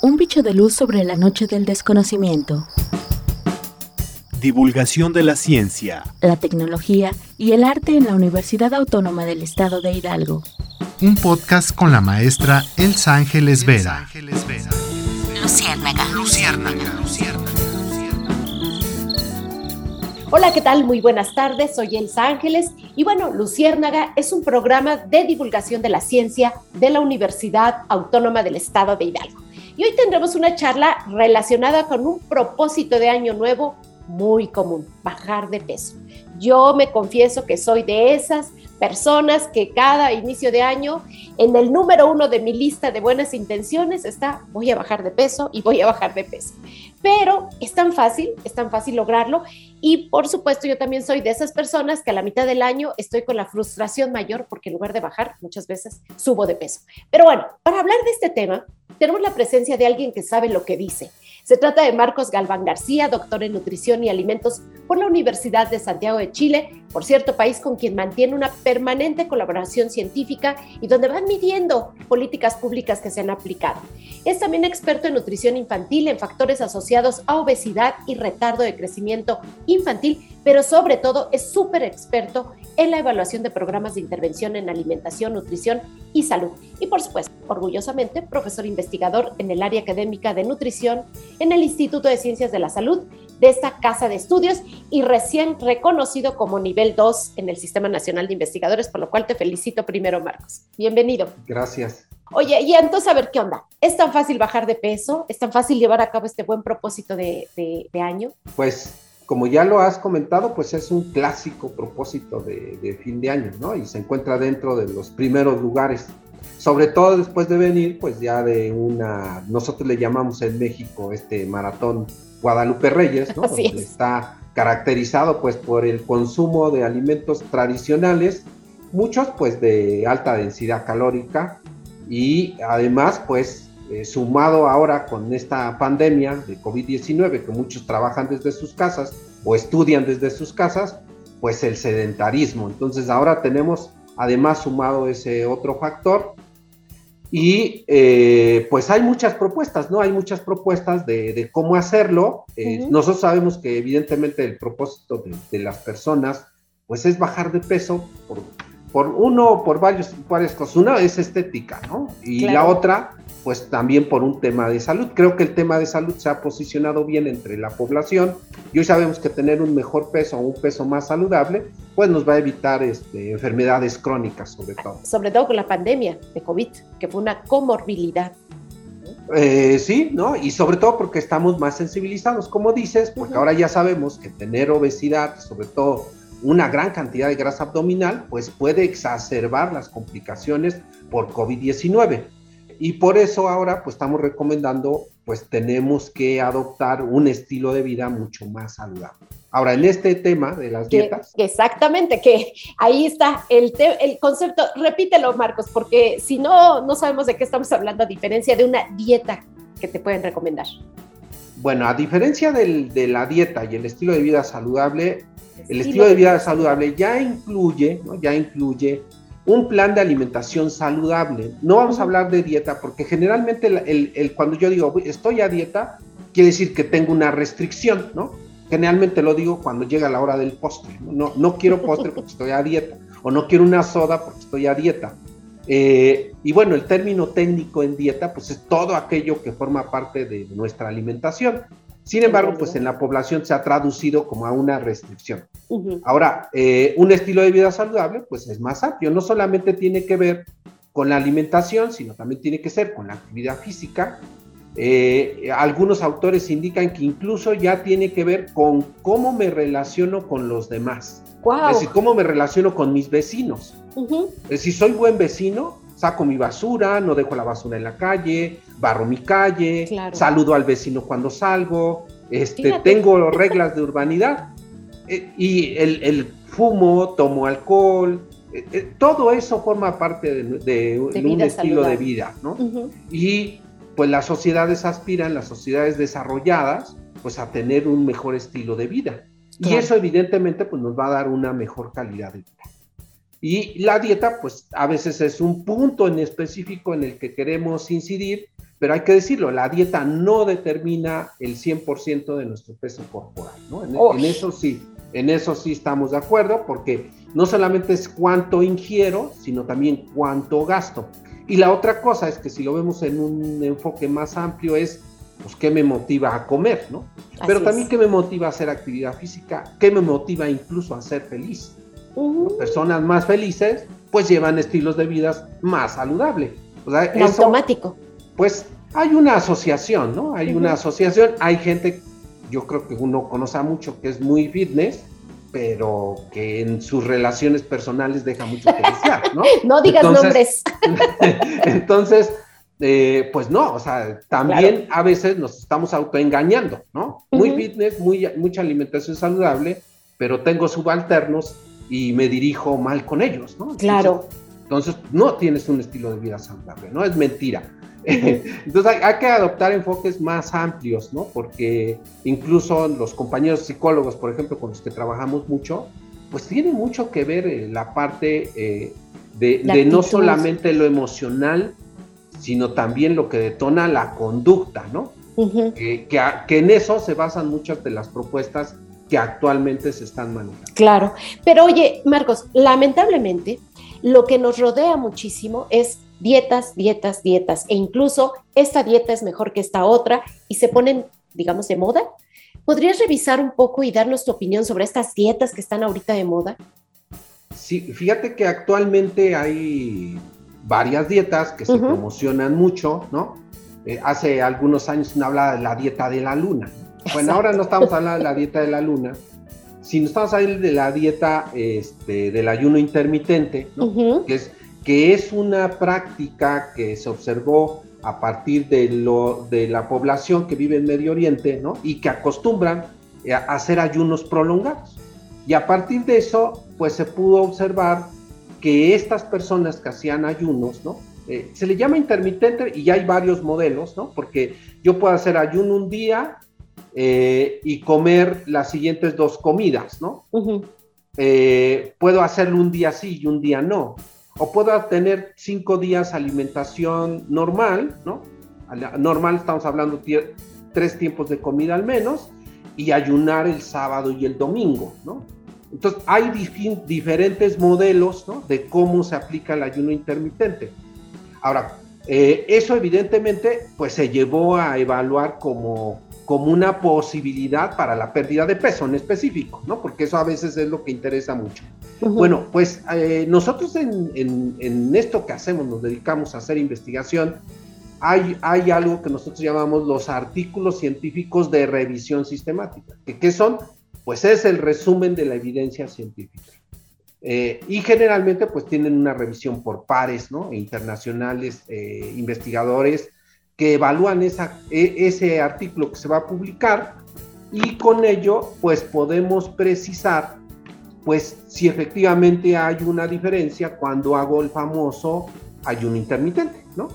Un bicho de luz sobre la noche del desconocimiento. Divulgación de la ciencia, la tecnología y el arte en la Universidad Autónoma del Estado de Hidalgo. Un podcast con la maestra Elsa Ángeles Vera. Luciérnaga. Luciérnaga. Hola, ¿qué tal? Muy buenas tardes, soy Elsa Ángeles y bueno, Luciérnaga es un programa de divulgación de la ciencia de la Universidad Autónoma del Estado de Hidalgo. Y hoy tendremos una charla relacionada con un propósito de año nuevo muy común, bajar de peso. Yo me confieso que soy de esas personas que cada inicio de año, en el número uno de mi lista de buenas intenciones está, voy a bajar de peso y voy a bajar de peso. Pero es tan fácil, es tan fácil lograrlo. Y por supuesto, yo también soy de esas personas que a la mitad del año estoy con la frustración mayor porque en lugar de bajar, muchas veces subo de peso. Pero bueno, para hablar de este tema, tenemos la presencia de alguien que sabe lo que dice. Se trata de Marcos Galván García, doctor en nutrición y alimentos por la Universidad de Santiago de Chile, por cierto, país con quien mantiene una permanente colaboración científica y donde van midiendo políticas públicas que se han aplicado. Es también experto en nutrición infantil, en factores asociados a obesidad y retardo de crecimiento infantil, pero sobre todo es súper experto en la evaluación de programas de intervención en alimentación, nutrición y salud. Y por supuesto, orgullosamente, profesor investigador en el área académica de nutrición en el Instituto de Ciencias de la Salud de esta casa de estudios y recién reconocido como nivel 2 en el Sistema Nacional de Investigadores, por lo cual te felicito primero, Marcos. Bienvenido. Gracias. Oye, y entonces a ver qué onda. ¿Es tan fácil bajar de peso? ¿Es tan fácil llevar a cabo este buen propósito de, de, año? Pues como ya lo has comentado, pues es un clásico propósito de, de, fin de año, ¿no? Y se encuentra dentro de los primeros lugares, sobre todo después de venir, pues ya de una, nosotros le llamamos en México este maratón Guadalupe Reyes, ¿no? Donde está caracterizado pues por el consumo de alimentos tradicionales, muchos pues de alta densidad calórica y además pues eh, sumado ahora con esta pandemia de COVID-19 que muchos trabajan desde sus casas o estudian desde sus casas, pues el sedentarismo. Entonces ahora tenemos además sumado ese otro factor y eh, pues hay muchas propuestas, ¿no? Hay muchas propuestas de, cómo hacerlo. Eh, nosotros sabemos que evidentemente el propósito de, las personas pues es bajar de peso por, por uno, por varios, varias cosas. Una es estética, ¿no? Y la otra pues también por un tema de salud. Creo que el tema de salud se ha posicionado bien entre la población y hoy sabemos que tener un mejor peso o un peso más saludable, pues nos va a evitar este, enfermedades crónicas sobre todo. Sobre todo con la pandemia de COVID, que fue una comorbilidad. Eh, sí, ¿no? Y sobre todo porque estamos más sensibilizados, como dices, porque ahora ya sabemos que tener obesidad, sobre todo una gran cantidad de grasa abdominal, pues puede exacerbar las complicaciones por COVID-19 y por eso ahora pues estamos recomendando pues tenemos que adoptar un estilo de vida mucho más saludable. Ahora, en este tema de las dietas. exactamente, que ahí está el, el concepto, repítelo Marcos, porque si no, no sabemos de qué estamos hablando a diferencia de una dieta que te pueden recomendar. Bueno, a diferencia del, de la dieta y el estilo de vida saludable, el estilo de vida saludable ya incluye, ¿no? ya incluye un plan de alimentación saludable. No vamos a hablar de dieta porque generalmente el, cuando yo digo estoy a dieta, quiere decir que tengo una restricción, ¿no? Generalmente lo digo cuando llega la hora del postre. No, no, quiero postre porque estoy a dieta. O no quiero una soda porque estoy a dieta. Eh, y bueno, el término técnico en dieta, pues es todo aquello que forma parte de nuestra alimentación. Sin embargo, pues en la población se ha traducido como a una restricción. Ahora, eh, un estilo de vida saludable, pues es más amplio. No solamente tiene que ver con la alimentación, sino también tiene que ser con la actividad física. Eh, algunos autores indican que incluso ya tiene que ver con cómo me relaciono con los demás. Es decir, cómo me relaciono con mis vecinos. Es decir, soy buen vecino, saco mi basura, no dejo la basura en la calle, barro mi calle, saludo al vecino cuando salgo, este, tengo reglas de urbanidad eh, y el, fumo, tomo alcohol, eh, eh, todo eso forma parte de, un estilo de vida, ¿no? Y pues las sociedades aspiran, las sociedades desarrolladas, pues a tener un mejor estilo de vida. Y eso evidentemente pues nos va a dar una mejor calidad de vida. Y la dieta, pues a veces es un punto en específico en el que queremos incidir, pero hay que decirlo, la dieta no determina el 100% de nuestro peso corporal, ¿no? En, eso sí, en eso sí estamos de acuerdo, porque no solamente es cuánto ingiero, sino también cuánto gasto. Y la otra cosa es que si lo vemos en un enfoque más amplio es, pues, ¿qué me motiva a comer, no? Pero también, ¿qué me motiva a hacer actividad física? ¿Qué me motiva incluso a ser feliz? Personas más felices, pues llevan estilos de vida más saludables. O automático pues hay una asociación, ¿no? Hay una asociación, hay gente, yo creo que uno conoce mucho que es muy fitness, pero que en sus relaciones personales deja mucho que desear, ¿no? no digas nombres. entonces, eh, pues no, o sea, también a veces nos estamos autoengañando, ¿no? Muy fitness, muy, mucha alimentación saludable, pero tengo subalternos y me dirijo mal con ellos, ¿no? Claro. Entonces, no tienes un estilo de vida saludable, ¿no? Es mentira. Entonces hay, que adoptar enfoques más amplios, ¿no? Porque incluso los compañeros psicólogos, por ejemplo, con los que trabajamos mucho, pues tiene mucho que ver eh, la parte eh, de, no solamente lo emocional, sino también lo que detona la conducta, ¿no? que, que en eso se basan muchas de las propuestas que actualmente se están manejando. Claro, pero oye, Marcos, lamentablemente lo que nos rodea muchísimo es dietas, dietas, dietas, e incluso esta dieta es mejor que esta otra y se ponen, digamos, de moda. ¿Podrías revisar un poco y darnos tu opinión sobre estas dietas que están ahorita de moda? Sí, fíjate que actualmente hay varias dietas que se promocionan mucho, ¿no? Eh, hace algunos años se hablaba de la dieta de la luna. Bueno, ahora no estamos hablando de la dieta de la luna, sino estamos hablando de la dieta este, del ayuno intermitente, ¿no? que es que es una práctica que se observó a partir de, lo, de la población que vive en Medio Oriente, ¿no? Y que acostumbran a hacer ayunos prolongados. Y a partir de eso, pues se pudo observar que estas personas que hacían ayunos, ¿no? Eh, se le llama intermitente y hay varios modelos, ¿no? Porque yo puedo hacer ayuno un día eh, y comer las siguientes dos comidas, ¿no? Eh, puedo hacerlo un día sí y un día no o puedo tener cinco días alimentación normal, ¿no? Normal estamos hablando tres tiempos de comida al menos y ayunar el sábado y el domingo, ¿no? Entonces hay diferentes modelos, ¿no? De cómo se aplica el ayuno intermitente. Ahora, eh, eso evidentemente pues se llevó a evaluar como como una posibilidad para la pérdida de peso en específico, ¿no? Porque eso a veces es lo que interesa mucho. Bueno, pues eh, nosotros en, esto que hacemos, nos dedicamos a hacer investigación, hay, hay algo que nosotros llamamos los artículos científicos de revisión sistemática. ¿Que, ¿Qué son? Pues es el resumen de la evidencia científica. Eh, y generalmente pues tienen una revisión por pares, ¿no? Internacionales, eh, investigadores, que evalúan esa, e, ese artículo que se va a publicar y con ello pues podemos precisar pues si efectivamente hay una diferencia cuando hago el famoso ayuno intermitente, ¿no?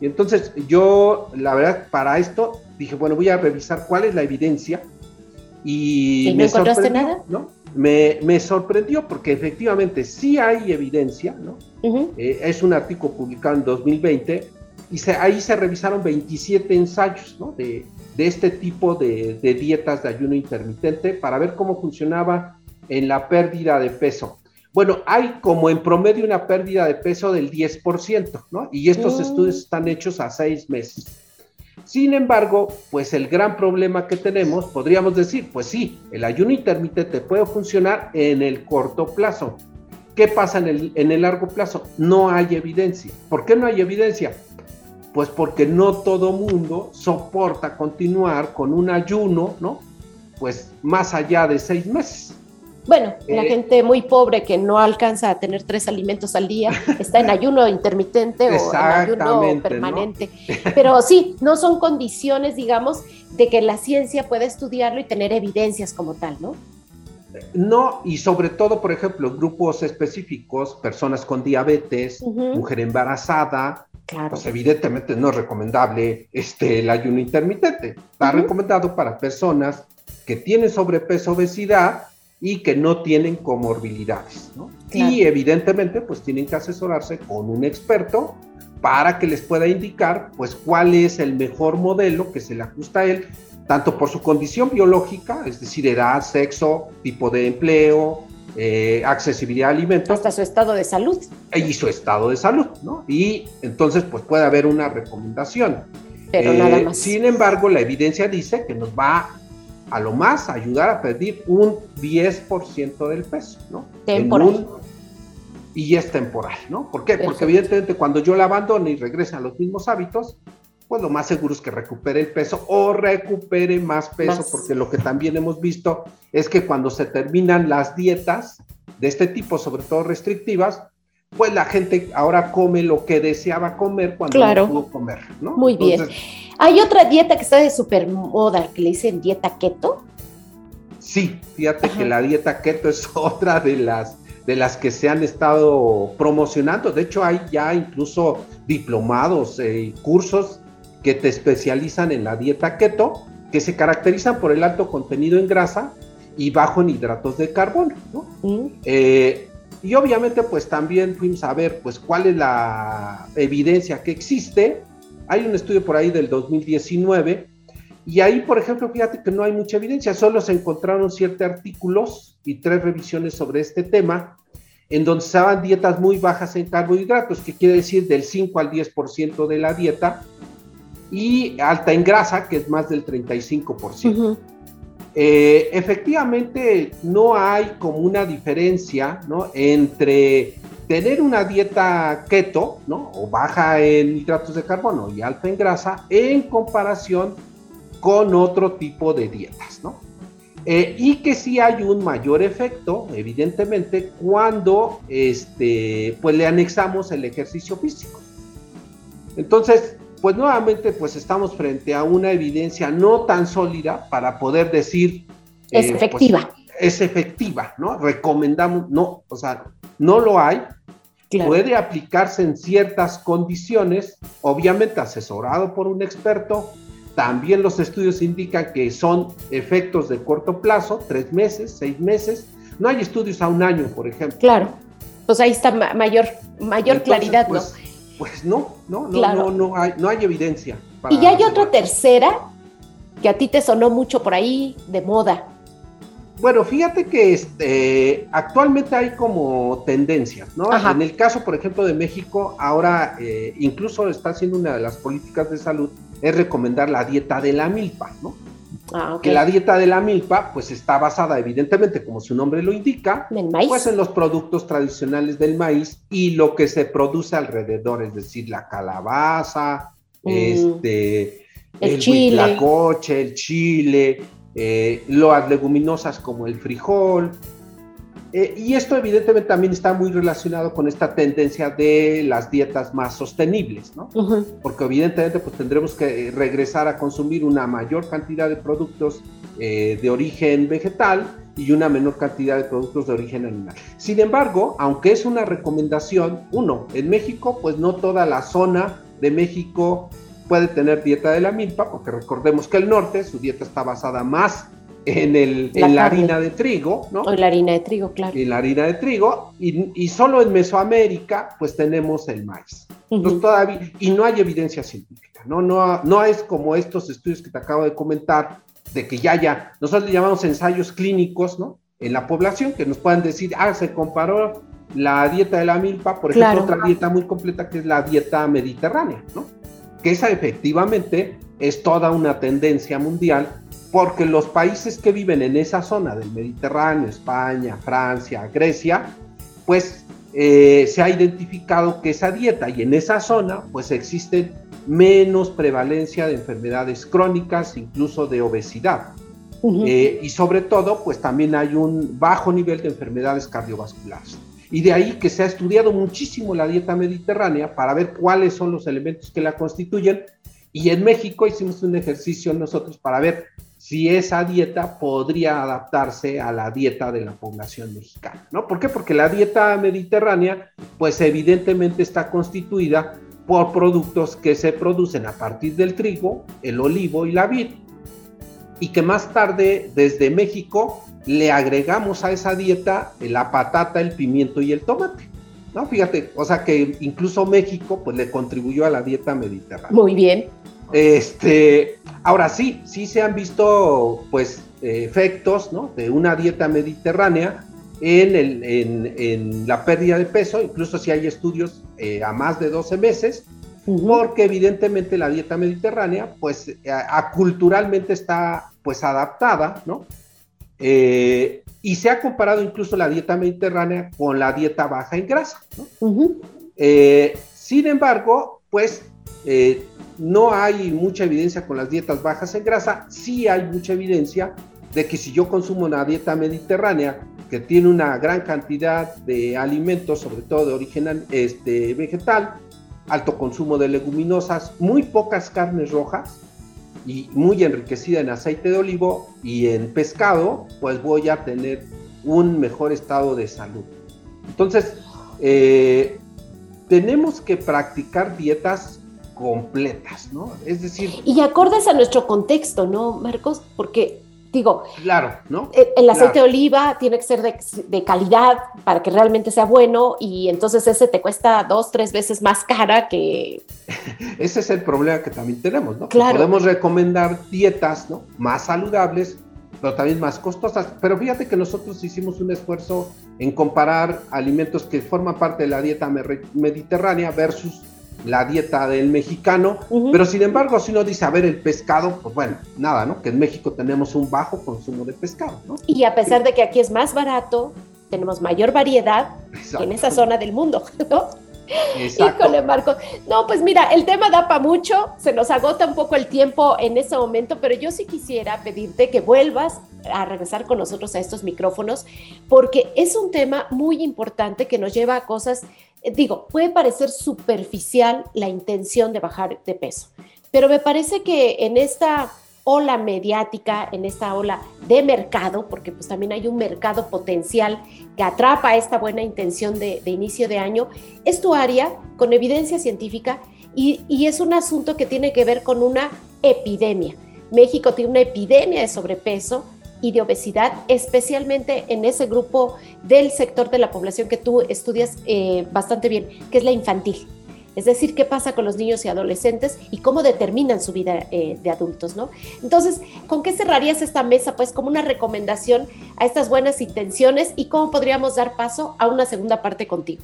Y entonces yo, la verdad, para esto dije, bueno, voy a revisar cuál es la evidencia y, me encontraste nada? ¿no? Me, me, sorprendió porque efectivamente sí hay evidencia, ¿no? Eh, es un artículo publicado en 2020 y ahí se revisaron 27 ensayos de, este tipo de, dietas de ayuno intermitente para ver cómo funcionaba en la pérdida de peso. Bueno, hay como en promedio una pérdida de peso del 10%, ¿no? Y estos mm. estudios están hechos a seis meses. Sin embargo, pues el gran problema que tenemos, podríamos decir, pues sí, el ayuno intermitente puede funcionar en el corto plazo. ¿Qué pasa en el, en el largo plazo? No hay evidencia. ¿Por qué no hay evidencia? Pues porque no todo mundo soporta continuar con un ayuno, ¿no? Pues más allá de seis meses. Bueno, la eh, gente muy pobre que no alcanza a tener tres alimentos al día está en ayuno intermitente o en ayuno permanente. Pero sí, no son condiciones, digamos, de que la ciencia pueda estudiarlo y tener evidencias como tal, ¿no? No, y sobre todo, por ejemplo, grupos específicos, personas con diabetes, mujer embarazada, pues evidentemente no es recomendable este, el ayuno intermitente. Está recomendado para personas que tienen sobrepeso, obesidad y que no tienen comorbilidades. Y evidentemente pues tienen que asesorarse con un experto para que les pueda indicar pues cuál es el mejor modelo que se le ajusta a él, tanto por su condición biológica, es decir, edad, sexo, tipo de empleo, eh, accesibilidad a alimentos. Hasta su estado de salud. Y su estado de salud, ¿no? Y entonces pues puede haber una recomendación. Pero nada más. Sin embargo, la evidencia dice que nos va a lo más ayudar a perder un 10% del peso, ¿no? Temporal. y es temporal, ¿no? ¿Por qué? Porque evidentemente cuando yo la abandono y regresa a los mismos hábitos, pues lo más seguro es que recupere el peso o recupere más peso, porque lo que también hemos visto es que cuando se terminan las dietas de este tipo, sobre todo restrictivas, pues la gente ahora come lo que deseaba comer cuando no pudo comer, ¿no? Muy bien. Hay otra dieta que está de super moda, que le dicen dieta keto. Sí, fíjate que la dieta keto es otra de las de las que se han estado promocionando. De hecho, hay ya incluso diplomados y eh, cursos que te especializan en la dieta keto, que se caracterizan por el alto contenido en grasa y bajo en hidratos de carbono. ¿no? Mm. Eh, y obviamente pues también fuimos a ver pues cuál es la evidencia que existe. Hay un estudio por ahí del 2019 y ahí por ejemplo fíjate que no hay mucha evidencia, solo se encontraron ciertos artículos y tres revisiones sobre este tema en donde se daban dietas muy bajas en carbohidratos, que quiere decir del 5 al 10% de la dieta, y alta en grasa, que es más del 35%. Eh, efectivamente, no hay como una diferencia ¿no? entre tener una dieta keto, ¿no? o baja en hidratos de carbono y alta en grasa, en comparación con otro tipo de dietas. ¿no? Eh, y que sí hay un mayor efecto, evidentemente, cuando este, pues le anexamos el ejercicio físico. Entonces, pues nuevamente pues estamos frente a una evidencia no tan sólida para poder decir... Es eh, pues, efectiva. es efectiva, ¿no? Recomendamos, no, o sea, no lo hay. Puede aplicarse en ciertas condiciones, obviamente asesorado por un experto. También los estudios indican que son efectos de corto plazo, tres meses, seis meses. No hay estudios a un año, por ejemplo. Claro, pues ahí está mayor, mayor claridad, ¿no? Pues, no, no, no, no, no, hay, no hay evidencia. y ya hay otra tercera que a ti te sonó mucho por ahí de moda. Bueno, fíjate que este, actualmente hay como tendencias, ¿no? En el caso, por ejemplo, de México, ahora eh, incluso está siendo una de las políticas de salud, es recomendar la dieta de la milpa, ¿no? Ah, que la dieta de la milpa, pues está basada, evidentemente, como su nombre lo indica, ¿En maíz? pues en los productos tradicionales del maíz y lo que se produce alrededor, es decir, la calabaza, mm. este, el, chile, la coche, el chile, eh, las leguminosas como el frijol, eh, y esto evidentemente también está muy relacionado con esta tendencia de las dietas más sostenibles, ¿no? Porque evidentemente pues tendremos que regresar a consumir una mayor cantidad de productos eh, de origen vegetal y una menor cantidad de productos de origen animal. Sin embargo, aunque es una recomendación, uno, en México pues no toda la zona de México puede tener dieta de la milpa, porque recordemos que el norte, su dieta está basada más en, el, la, harina de trigo, ¿no? O la harina de trigo, claro. En la harina de trigo, y, y solo en Mesoamérica, pues tenemos el maíz. todavía, y no hay evidencia científica, ¿no? No, no es como estos estudios que te acabo de comentar, de que ya, ya, nosotros le llamamos ensayos clínicos, ¿no? En la población, que nos puedan decir, ah, se comparó la dieta de la milpa, por ejemplo, otra dieta muy completa que es la dieta mediterránea, ¿no? Que esa efectivamente es toda una tendencia mundial porque los países que viven en esa zona del Mediterráneo, España, Francia, Grecia, pues eh, se ha identificado que esa dieta y en esa zona pues existe menos prevalencia de enfermedades crónicas, incluso de obesidad. Eh, y sobre todo pues también hay un bajo nivel de enfermedades cardiovasculares. Y de ahí que se ha estudiado muchísimo la dieta mediterránea para ver cuáles son los elementos que la constituyen. Y en México hicimos un ejercicio nosotros para ver si esa dieta podría adaptarse a la dieta de la población mexicana, ¿no? ¿Por qué? Porque la dieta mediterránea, pues evidentemente está constituida por productos que se producen a partir del trigo, el olivo y la vid, y que más tarde desde México le agregamos a esa dieta la patata, el pimiento y el tomate. ¿no? Fíjate, o sea que incluso México pues le contribuyó a la dieta mediterránea. Muy bien. Este, ahora sí, sí se han visto pues efectos, ¿no? De una dieta mediterránea en, el, en, la pérdida de peso, incluso si hay estudios eh, a más de 12 meses, porque evidentemente la dieta mediterránea, pues culturalmente está pues adaptada, ¿no? Eh, y se ha comparado incluso la dieta mediterránea con la dieta baja en grasa. Eh, sin embargo, pues eh, no hay mucha evidencia con las dietas bajas en grasa, sí hay mucha evidencia de que si yo consumo una dieta mediterránea que tiene una gran cantidad de alimentos, sobre todo de origen este, vegetal, alto consumo de leguminosas, muy pocas carnes rojas, y muy enriquecida en aceite de olivo y en pescado, pues voy a tener un mejor estado de salud. Entonces, eh, tenemos que practicar dietas completas, ¿no? Es decir... Y acordes a nuestro contexto, ¿no, Marcos? Porque Digo, claro, ¿no? El, aceite de oliva tiene que ser de, calidad para que realmente sea bueno y entonces ese te cuesta dos, tres veces más cara que... ese es el problema que también tenemos, ¿no? Podemos recomendar dietas, ¿no? Más saludables, pero también más costosas. Pero fíjate que nosotros hicimos un esfuerzo en comparar alimentos que forman parte de la dieta mediterránea versus la dieta del mexicano, pero sin embargo, si uno dice, a ver, el pescado, pues bueno, nada, ¿no? Que en México tenemos un bajo consumo de pescado, ¿no? Y a pesar de que aquí es más barato, tenemos mayor variedad en esa zona del mundo, ¿no? Exacto. Híjole, Marco. No, pues mira, el tema da para mucho, se nos agota un poco el tiempo en ese momento, pero yo sí quisiera pedirte que vuelvas a regresar con nosotros a estos micrófonos, porque es un tema muy importante que nos lleva a cosas digo, puede parecer superficial la intención de bajar de peso, pero me parece que en esta ola mediática, en esta ola de mercado, porque pues también hay un mercado potencial que atrapa esta buena intención de, inicio de año, es tu área con evidencia científica y es un asunto que tiene que ver con una epidemia. México tiene una epidemia de sobrepeso, y de obesidad, especialmente en ese grupo del sector de la población que tú estudias eh, bastante bien, que es la infantil. Es decir, qué pasa con los niños y adolescentes y cómo determinan su vida eh, de adultos, ¿no? Entonces, ¿con qué cerrarías esta mesa? Pues como una recomendación a estas buenas intenciones y cómo podríamos dar paso a una segunda parte contigo.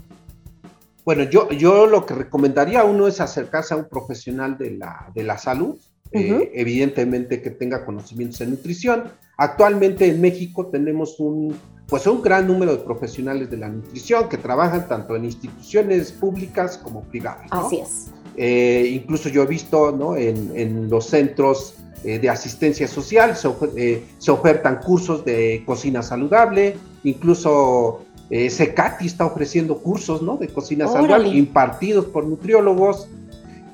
Bueno, yo, yo lo que recomendaría a uno es acercarse a un profesional de la, de la salud, eh, evidentemente que tenga conocimientos en nutrición. Actualmente en México tenemos un, pues un gran número de profesionales de la nutrición que trabajan tanto en instituciones públicas como privadas. Así es. Eh, incluso yo he visto ¿no? en, en los centros eh, de asistencia social se, se, ofertan cursos de cocina saludable, incluso Secati está ofreciendo cursos ¿no? de cocina saludable impartidos por nutriólogos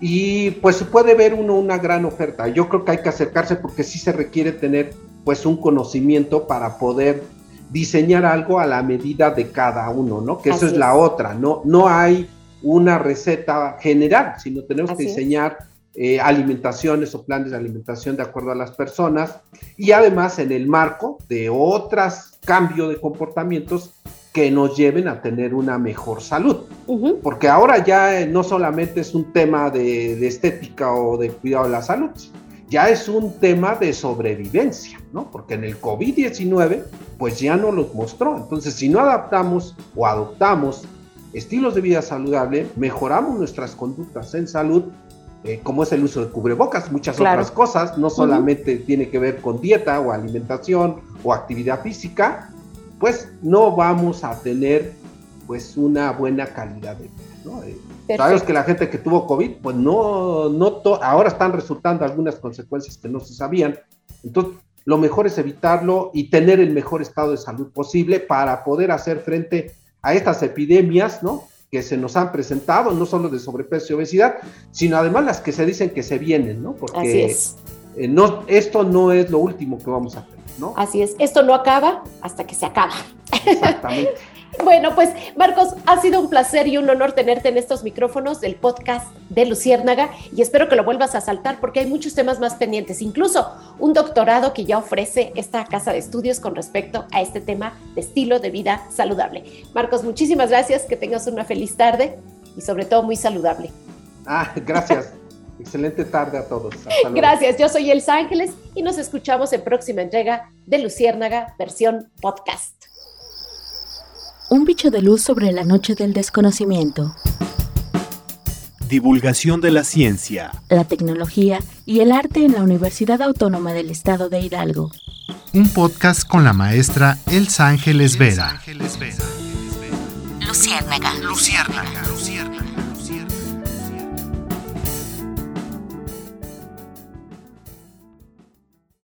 y pues puede ver uno una gran oferta. Yo creo que hay que acercarse porque sí se requiere tener pues un conocimiento para poder diseñar algo a la medida de cada uno, ¿no? Que eso es, la otra, no, no hay una receta general, sino tenemos que diseñar eh, alimentaciones o planes de alimentación de acuerdo a las personas y además en el marco de otros cambios de comportamientos que nos lleven a tener una mejor salud. Porque ahora ya eh, no solamente es un tema de, estética o de cuidado de la salud, ya es un tema de sobrevivencia, ¿no? Porque en el COVID-19, pues ya no los mostró. Entonces, si no adaptamos o adoptamos estilos de vida saludable, mejoramos nuestras conductas en salud, eh, como es el uso de cubrebocas, muchas otras cosas, no solamente tiene que ver con dieta o alimentación o actividad física, pues no vamos a tener pues una buena calidad de vida. ¿no? Eh, sabemos que la gente que tuvo COVID, pues no, no ahora están resultando algunas consecuencias que no se sabían. Entonces, lo mejor es evitarlo y tener el mejor estado de salud posible para poder hacer frente a estas epidemias, ¿no? Que se nos han presentado, no solo de sobrepeso y obesidad, sino además las que se dicen que se vienen, ¿no? Porque eh, no, esto no es lo último que vamos a hacer. Así es, esto no acaba hasta que se acaba. Exactamente. Bueno, pues Marcos, ha sido un placer y un honor tenerte en estos micrófonos del podcast de Luciérnaga y espero que lo vuelvas a saltar porque hay muchos temas más pendientes, incluso un doctorado que ya ofrece esta casa de estudios con respecto a este tema de estilo de vida saludable. Marcos, muchísimas gracias, que tengas una feliz tarde y sobre todo muy saludable. Ah, gracias. Excelente tarde a todos. Gracias, yo soy Elsa Ángeles y nos escuchamos en próxima entrega de Luciérnaga versión podcast. Un bicho de luz sobre la noche del desconocimiento. Divulgación de la ciencia, la tecnología y el arte en la Universidad Autónoma del Estado de Hidalgo. Un podcast con la maestra Elsa Ángeles Vera. Luciérnaga. Luciérnaga. Luciérnaga. Luciérnaga.